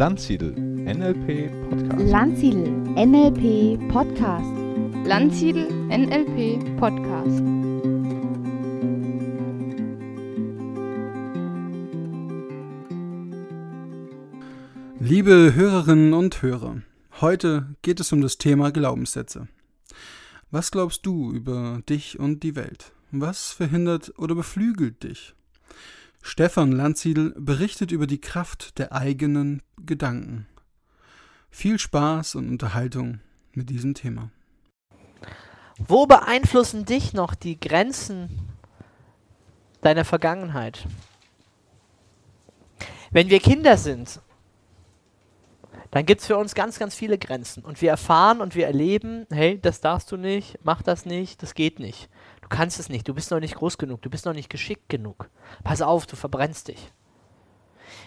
Landsiedel NLP Podcast. Landsiedel NLP Podcast. Landsiedel NLP Podcast. Liebe Hörerinnen und Hörer, heute geht es um das Thema Glaubenssätze. Was glaubst du über dich und die Welt? Was verhindert oder beflügelt dich? Stefan Landsiedel berichtet über die Kraft der eigenen Gedanken. Viel Spaß und Unterhaltung mit diesem Thema. Wo beeinflussen dich noch die Grenzen deiner Vergangenheit? Wenn wir Kinder sind, dann gibt es für uns ganz, ganz viele Grenzen. Und wir erfahren und wir erleben, hey, das darfst du nicht, mach das nicht, das geht nicht. Du kannst es nicht, du bist noch nicht groß genug, du bist noch nicht geschickt genug. Pass auf, du verbrennst dich.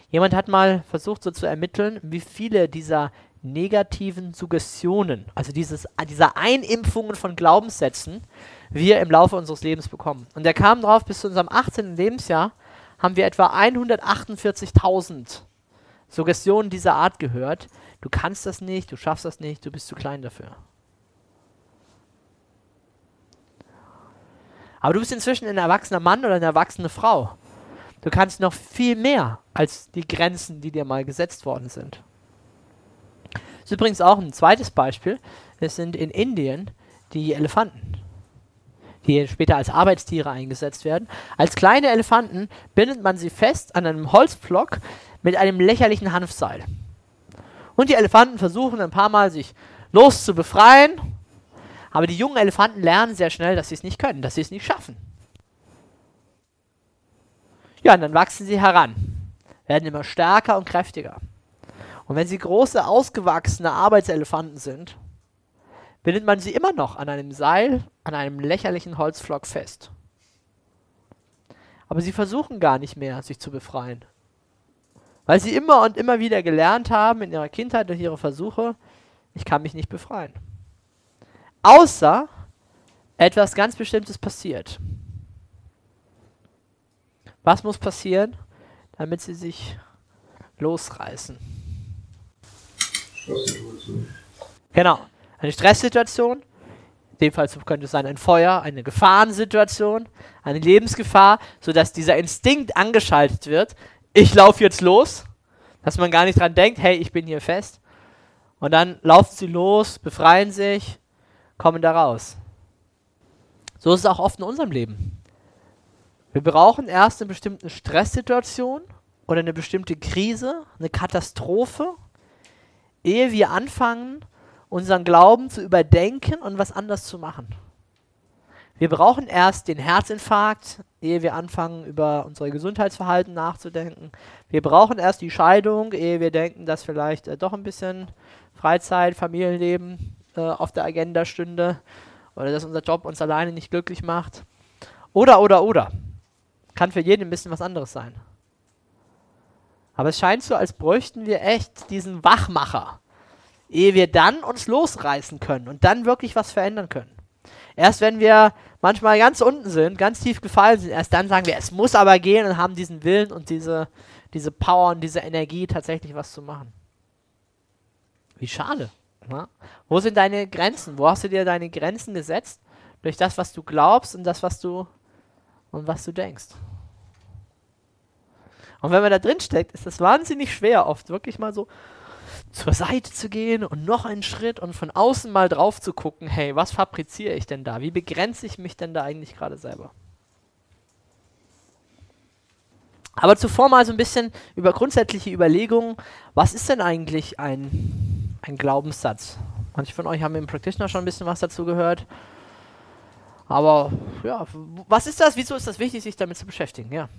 Jemand hat mal versucht so zu ermitteln, wie viele dieser negativen Suggestionen, also dieses, dieser Einimpfungen von Glaubenssätzen, wir im Laufe unseres Lebens bekommen. Und er kam drauf, bis zu unserem 18. Lebensjahr haben wir etwa 148.000 Suggestionen dieser Art gehört. Du kannst das nicht, du schaffst das nicht, du bist zu klein dafür. Aber du bist inzwischen ein erwachsener Mann oder eine erwachsene Frau. Du kannst noch viel mehr als die Grenzen, die dir mal gesetzt worden sind. Das ist übrigens auch ein zweites Beispiel. Es sind in Indien die Elefanten, die später als Arbeitstiere eingesetzt werden. Als kleine Elefanten bindet man sie fest an einem Holzpflock mit einem lächerlichen Hanfseil. Und die Elefanten versuchen ein paar Mal sich los zu befreien, aber die jungen Elefanten lernen sehr schnell, dass sie es nicht können, dass sie es nicht schaffen. Ja, und dann wachsen sie heran, werden immer stärker und kräftiger. Und wenn sie große, ausgewachsene Arbeitselefanten sind, bindet man sie immer noch an einem Seil, an einem lächerlichen Holzpflock fest. Aber sie versuchen gar nicht mehr, sich zu befreien. Weil sie immer und immer wieder gelernt haben in ihrer Kindheit durch ihre Versuche, ich kann mich nicht befreien. Außer etwas ganz Bestimmtes passiert. Was muss passieren, damit sie sich losreißen? Genau. Eine Stresssituation. In dem Fall könnte es sein ein Feuer, eine Gefahrensituation, eine Lebensgefahr, sodass dieser Instinkt angeschaltet wird. Ich laufe jetzt los, dass man gar nicht dran denkt, hey, ich bin hier fest. Und dann laufen sie los, befreien sich, kommen da raus. So ist es auch oft in unserem Leben. Wir brauchen erst eine bestimmte Stresssituation oder eine bestimmte Krise, eine Katastrophe, ehe wir anfangen, unseren Glauben zu überdenken und was anders zu machen. Wir brauchen erst den Herzinfarkt, ehe wir anfangen, über unser Gesundheitsverhalten nachzudenken. Wir brauchen erst die Scheidung, ehe wir denken, dass vielleicht äh, doch ein bisschen Freizeit, Familienleben äh, auf der Agenda stünde oder dass unser Job uns alleine nicht glücklich macht. Oder, oder, oder. Kann für jeden ein bisschen was anderes sein. Aber es scheint so, als bräuchten wir echt diesen Wachmacher, ehe wir dann uns losreißen können und dann wirklich was verändern können. Erst wenn wir manchmal ganz unten sind, ganz tief gefallen sind, erst dann sagen wir, es muss aber gehen und haben diesen Willen und diese, diese Power und diese Energie, tatsächlich was zu machen. Wie schade. Na? Wo sind deine Grenzen? Wo hast du dir deine Grenzen gesetzt? Durch das, was du glaubst und das, was du und was du denkst. Und wenn man da drin steckt, ist das wahnsinnig schwer, oft wirklich mal so zur Seite zu gehen und noch einen Schritt und von außen mal drauf zu gucken, hey, was fabriziere ich denn da? Wie begrenze ich mich denn da eigentlich gerade selber? Aber zuvor mal so ein bisschen über grundsätzliche Überlegungen, was ist denn eigentlich ein, ein Glaubenssatz? Manche von euch haben im Practitioner schon ein bisschen was dazu gehört. Aber ja, was ist das? Wieso ist das wichtig, sich damit zu beschäftigen? Ja.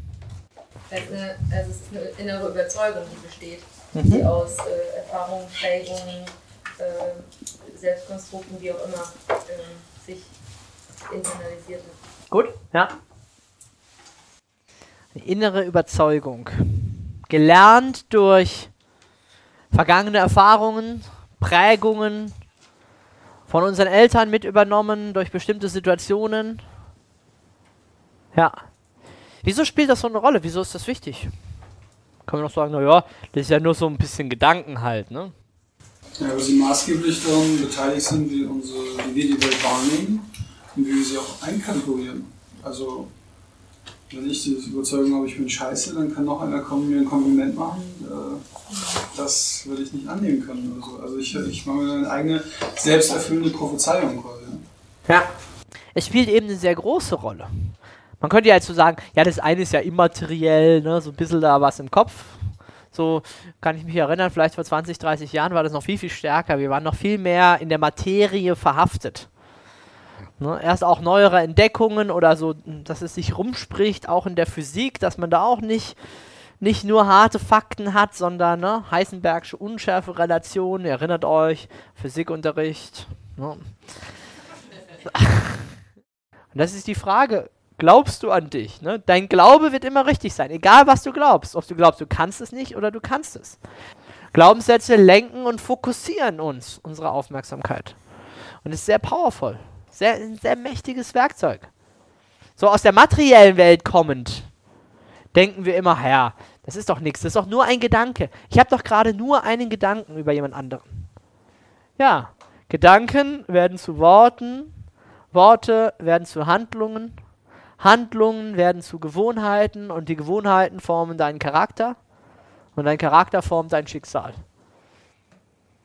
Also, also es ist eine innere Überzeugung, die besteht, mhm. die aus äh, Erfahrungen, Prägungen, äh, Selbstkonstrukten, wie auch immer, äh, sich internalisiert hat. Gut, ja. Eine innere Überzeugung. Gelernt durch vergangene Erfahrungen, Prägungen, von unseren Eltern mit übernommen durch bestimmte Situationen. Ja. Wieso spielt das so eine Rolle? Wieso ist das wichtig? Kann man doch sagen, naja, das ist ja nur so ein bisschen Gedanken halt, ne? Ja, weil sie maßgeblich daran beteiligt sind, wie, unsere, wie wir die Welt wahrnehmen und wie wir sie auch einkalkulieren. Also, wenn ich die Überzeugung habe, ich bin scheiße, dann kann noch einer kommen mir ein Kompliment machen. Äh, das würde ich nicht annehmen können. Oder so. Also, ich, ich mache mir eine eigene selbsterfüllende Prophezeiung quasi. Ja. Es spielt eben eine sehr große Rolle. Man könnte ja jetzt so sagen, ja, das eine ist ja immateriell, ne, so ein bisschen da was im Kopf. So kann ich mich erinnern, vielleicht vor 20, 30 Jahren war das noch viel, viel stärker. Wir waren noch viel mehr in der Materie verhaftet. Ne, erst auch neuere Entdeckungen oder so, dass es sich rumspricht, auch in der Physik, dass man da auch nicht, nicht nur harte Fakten hat, sondern ne, Heisenbergsche Unschärferelation, erinnert euch, Physikunterricht. Ne. Und das ist die Frage, glaubst du an dich? Ne? Dein Glaube wird immer richtig sein, egal was du glaubst. Ob du glaubst, du kannst es nicht oder du kannst es. Glaubenssätze lenken und fokussieren uns, unsere Aufmerksamkeit. Und es ist sehr powerful. Sehr, ein sehr mächtiges Werkzeug. So aus der materiellen Welt kommend, denken wir immer, ja, das ist doch nichts, das ist doch nur ein Gedanke. Ich habe doch gerade nur einen Gedanken über jemand anderen. Ja, Gedanken werden zu Worten, Worte werden zu Handlungen Handlungen werden zu Gewohnheiten und die Gewohnheiten formen deinen Charakter und dein Charakter formt dein Schicksal.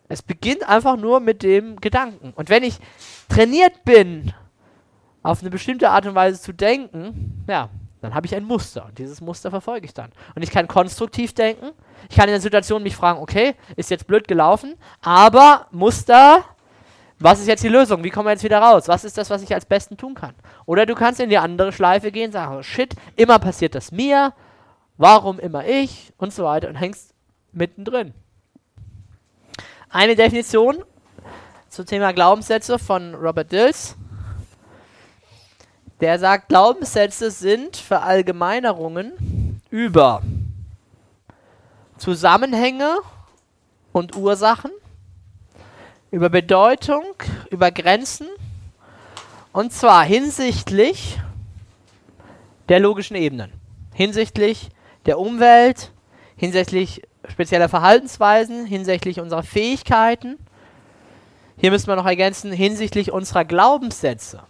Es beginnt einfach nur mit dem Gedanken. Und wenn ich trainiert bin, auf eine bestimmte Art und Weise zu denken, ja, dann habe ich ein Muster und dieses Muster verfolge ich dann. Und ich kann konstruktiv denken. Ich kann in der Situation mich fragen, okay, ist jetzt blöd gelaufen, aber Muster was ist jetzt die Lösung? Wie kommen wir jetzt wieder raus? Was ist das, was ich als Besten tun kann? Oder du kannst in die andere Schleife gehen, sagen, oh shit, immer passiert das mir, warum immer ich und so weiter und hängst mittendrin. Eine Definition zum Thema Glaubenssätze von Robert Dills. Der sagt, Glaubenssätze sind Verallgemeinerungen über Zusammenhänge und Ursachen über Bedeutung, über Grenzen und zwar hinsichtlich der logischen Ebenen, hinsichtlich der Umwelt, hinsichtlich spezieller Verhaltensweisen, hinsichtlich unserer Fähigkeiten. Hier müssen wir noch ergänzen, hinsichtlich unserer Glaubenssätze,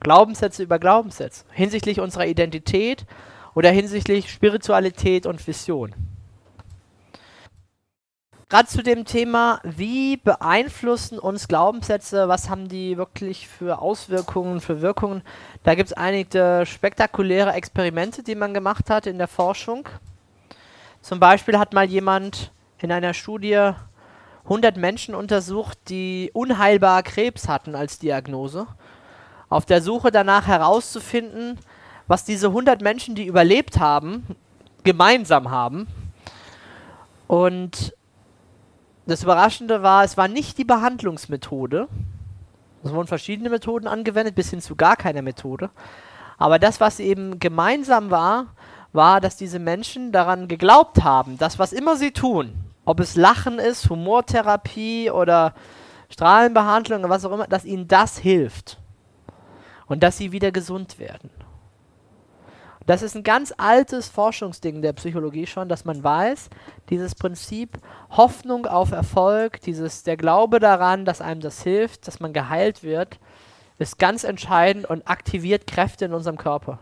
Glaubenssätze über Glaubenssätze, hinsichtlich unserer Identität oder hinsichtlich Spiritualität und Vision gerade zu dem Thema, wie beeinflussen uns Glaubenssätze, was haben die wirklich für Auswirkungen, für Wirkungen. Da gibt es einige spektakuläre Experimente, die man gemacht hat in der Forschung. Zum Beispiel hat mal jemand in einer Studie 100 Menschen untersucht, die unheilbar Krebs hatten als Diagnose, auf der Suche danach herauszufinden, was diese 100 Menschen, die überlebt haben, gemeinsam haben. Und das Überraschende war, es war nicht die Behandlungsmethode. Es wurden verschiedene Methoden angewendet, bis hin zu gar keiner Methode. Aber das, was eben gemeinsam war, war, dass diese Menschen daran geglaubt haben, dass was immer sie tun, ob es Lachen ist, Humortherapie oder Strahlenbehandlung oder was auch immer, dass ihnen das hilft. Und dass sie wieder gesund werden. Das ist ein ganz altes Forschungsding der Psychologie schon, dass man weiß, dieses Prinzip Hoffnung auf Erfolg, dieses der Glaube daran, dass einem das hilft, dass man geheilt wird, ist ganz entscheidend und aktiviert Kräfte in unserem Körper.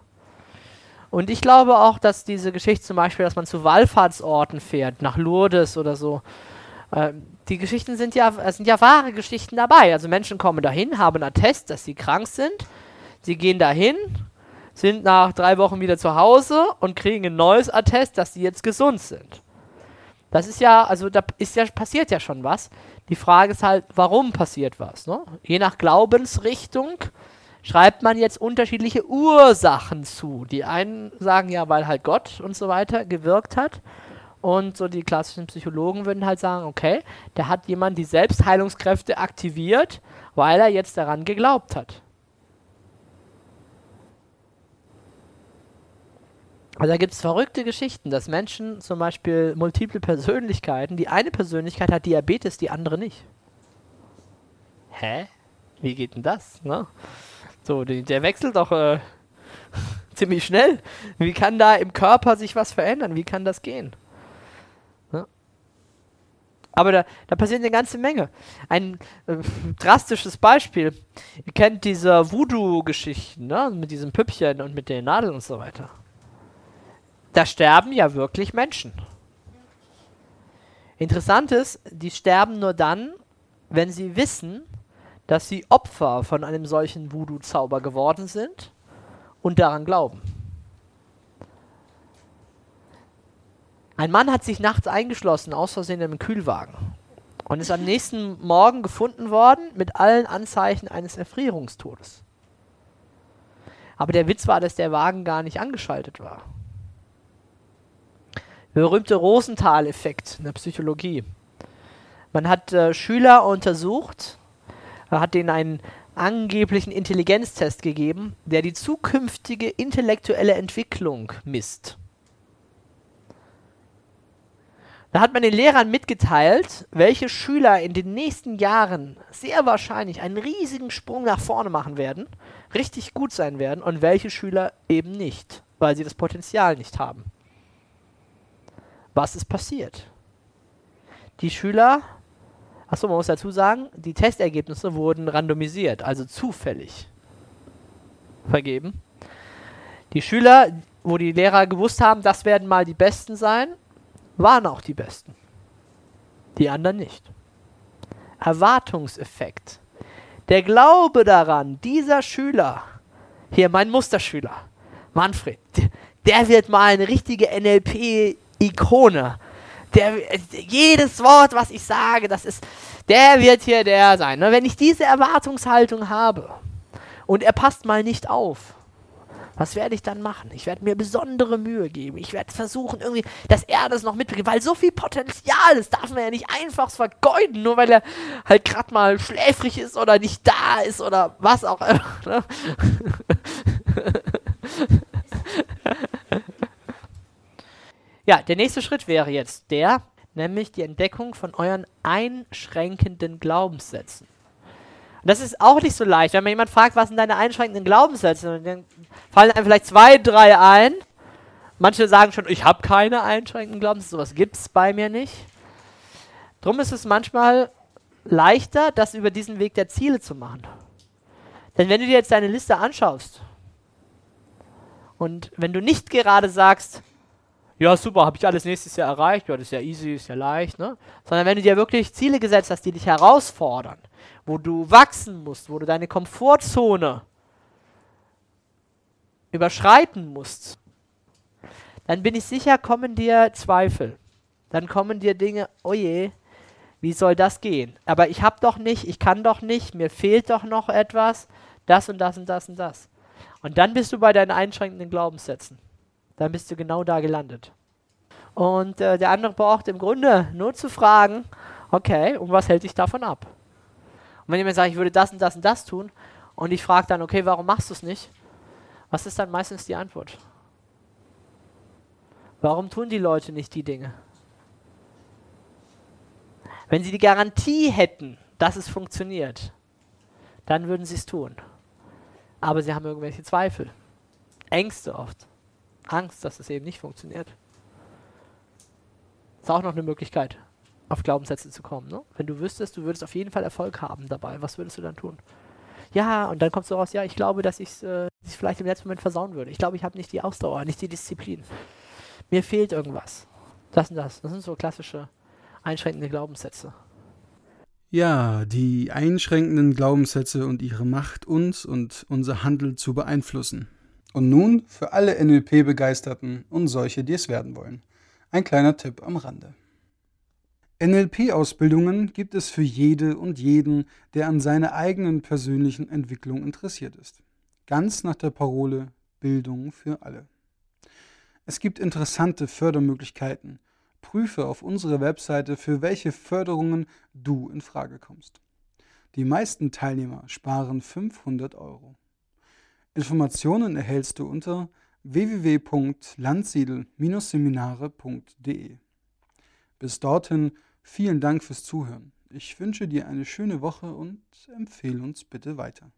Und ich glaube auch, dass diese Geschichte zum Beispiel, dass man zu Wallfahrtsorten fährt, nach Lourdes oder so, äh, die Geschichten sind ja, sind ja wahre Geschichten dabei. Also Menschen kommen dahin, haben einen Attest, dass sie krank sind, sie gehen dahin, sind nach drei Wochen wieder zu Hause und kriegen ein neues Attest, dass sie jetzt gesund sind. Das ist ja, also da ist ja, passiert ja schon was. Die Frage ist halt, warum passiert was? Ne? Je nach Glaubensrichtung schreibt man jetzt unterschiedliche Ursachen zu. Die einen sagen ja, weil halt Gott und so weiter gewirkt hat. Und so die klassischen Psychologen würden halt sagen, okay, da hat jemand die Selbstheilungskräfte aktiviert, weil er jetzt daran geglaubt hat. Also da gibt es verrückte Geschichten, dass Menschen zum Beispiel multiple Persönlichkeiten, die eine Persönlichkeit hat Diabetes, die andere nicht. Hä? Wie geht denn das? Ne? So, der wechselt doch äh, ziemlich schnell. Wie kann da im Körper sich was verändern? Wie kann das gehen? Ja. Aber da, da passiert eine ganze Menge. Ein äh, drastisches Beispiel. Ihr kennt diese Voodoo-Geschichten, ne? mit diesen Püppchen und mit den Nadeln und so weiter. Da sterben ja wirklich Menschen. Interessant ist, die sterben nur dann, wenn sie wissen, dass sie Opfer von einem solchen Voodoo-Zauber geworden sind und daran glauben. Ein Mann hat sich nachts eingeschlossen, aus Versehen in einem Kühlwagen, und ist am nächsten Morgen gefunden worden mit allen Anzeichen eines Erfrierungstodes. Aber der Witz war, dass der Wagen gar nicht angeschaltet war. Der berühmte Rosenthal-Effekt in der Psychologie. Man hat äh, Schüler untersucht, hat denen einen angeblichen Intelligenztest gegeben, der die zukünftige intellektuelle Entwicklung misst. Da hat man den Lehrern mitgeteilt, welche Schüler in den nächsten Jahren sehr wahrscheinlich einen riesigen Sprung nach vorne machen werden, richtig gut sein werden und welche Schüler eben nicht, weil sie das Potenzial nicht haben. Was ist passiert? Die Schüler, achso, man muss dazu sagen, die Testergebnisse wurden randomisiert, also zufällig vergeben. Die Schüler, wo die Lehrer gewusst haben, das werden mal die Besten sein, waren auch die Besten. Die anderen nicht. Erwartungseffekt. Der Glaube daran, dieser Schüler, hier mein Musterschüler, Manfred, der wird mal eine richtige NLP-Ikone. Der, jedes Wort, was ich sage, das ist, der wird hier der sein. Ne? Wenn ich diese Erwartungshaltung habe und er passt mal nicht auf, was werde ich dann machen? Ich werde mir besondere Mühe geben. Ich werde versuchen, irgendwie, dass er das noch mitbringt, weil so viel Potenzial, das darf man ja nicht einfach vergeuden, nur weil er halt gerade mal schläfrig ist oder nicht da ist oder was auch immer. Ne? ja, der nächste Schritt wäre jetzt der, nämlich die Entdeckung von euren einschränkenden Glaubenssätzen. Und das ist auch nicht so leicht. Wenn man jemand fragt, was sind deine einschränkenden Glaubenssätze, dann fallen einem vielleicht zwei, drei ein. Manche sagen schon, ich habe keine einschränkenden Glaubenssätze, sowas gibt es bei mir nicht. Drum ist es manchmal leichter, das über diesen Weg der Ziele zu machen. Denn wenn du dir jetzt deine Liste anschaust und wenn du nicht gerade sagst, ja super, habe ich alles nächstes Jahr erreicht, ja das ist ja easy, ist ja leicht, ne? sondern wenn du dir wirklich Ziele gesetzt hast, die dich herausfordern, wo du wachsen musst, wo du deine Komfortzone überschreiten musst, dann bin ich sicher, kommen dir Zweifel. Dann kommen dir Dinge, oh je, wie soll das gehen? Aber ich habe doch nicht, ich kann doch nicht, mir fehlt doch noch etwas, das und das und das und das. Und dann bist du bei deinen einschränkenden Glaubenssätzen. Dann bist du genau da gelandet. Und äh, der andere braucht im Grunde nur zu fragen, okay, und was hält dich davon ab? Und wenn jemand sagt, ich würde das und das und das tun, und ich frage dann, okay, warum machst du es nicht? Was ist dann meistens die Antwort? Warum tun die Leute nicht die Dinge? Wenn sie die Garantie hätten, dass es funktioniert, dann würden sie es tun. Aber sie haben irgendwelche Zweifel, Ängste oft, Angst, dass es eben nicht funktioniert. Das ist auch noch eine Möglichkeit auf Glaubenssätze zu kommen. Ne? Wenn du wüsstest, du würdest auf jeden Fall Erfolg haben dabei, was würdest du dann tun? Ja, und dann kommst du raus, ja, ich glaube, dass ich es äh, vielleicht im letzten Moment versauen würde. Ich glaube, ich habe nicht die Ausdauer, nicht die Disziplin. Mir fehlt irgendwas. Das und das. Das sind so klassische einschränkende Glaubenssätze. Ja, die einschränkenden Glaubenssätze und ihre Macht, uns und unser Handel zu beeinflussen. Und nun für alle NLP-Begeisterten und solche, die es werden wollen. Ein kleiner Tipp am Rande. NLP-Ausbildungen gibt es für jede und jeden, der an seiner eigenen persönlichen Entwicklung interessiert ist. Ganz nach der Parole Bildung für alle. Es gibt interessante Fördermöglichkeiten. Prüfe auf unserer Webseite, für welche Förderungen du in Frage kommst. Die meisten Teilnehmer sparen 500 Euro. Informationen erhältst du unter www.landsiedel-seminare.de. Bis dorthin Vielen Dank fürs Zuhören. Ich wünsche dir eine schöne Woche und empfehle uns bitte weiter.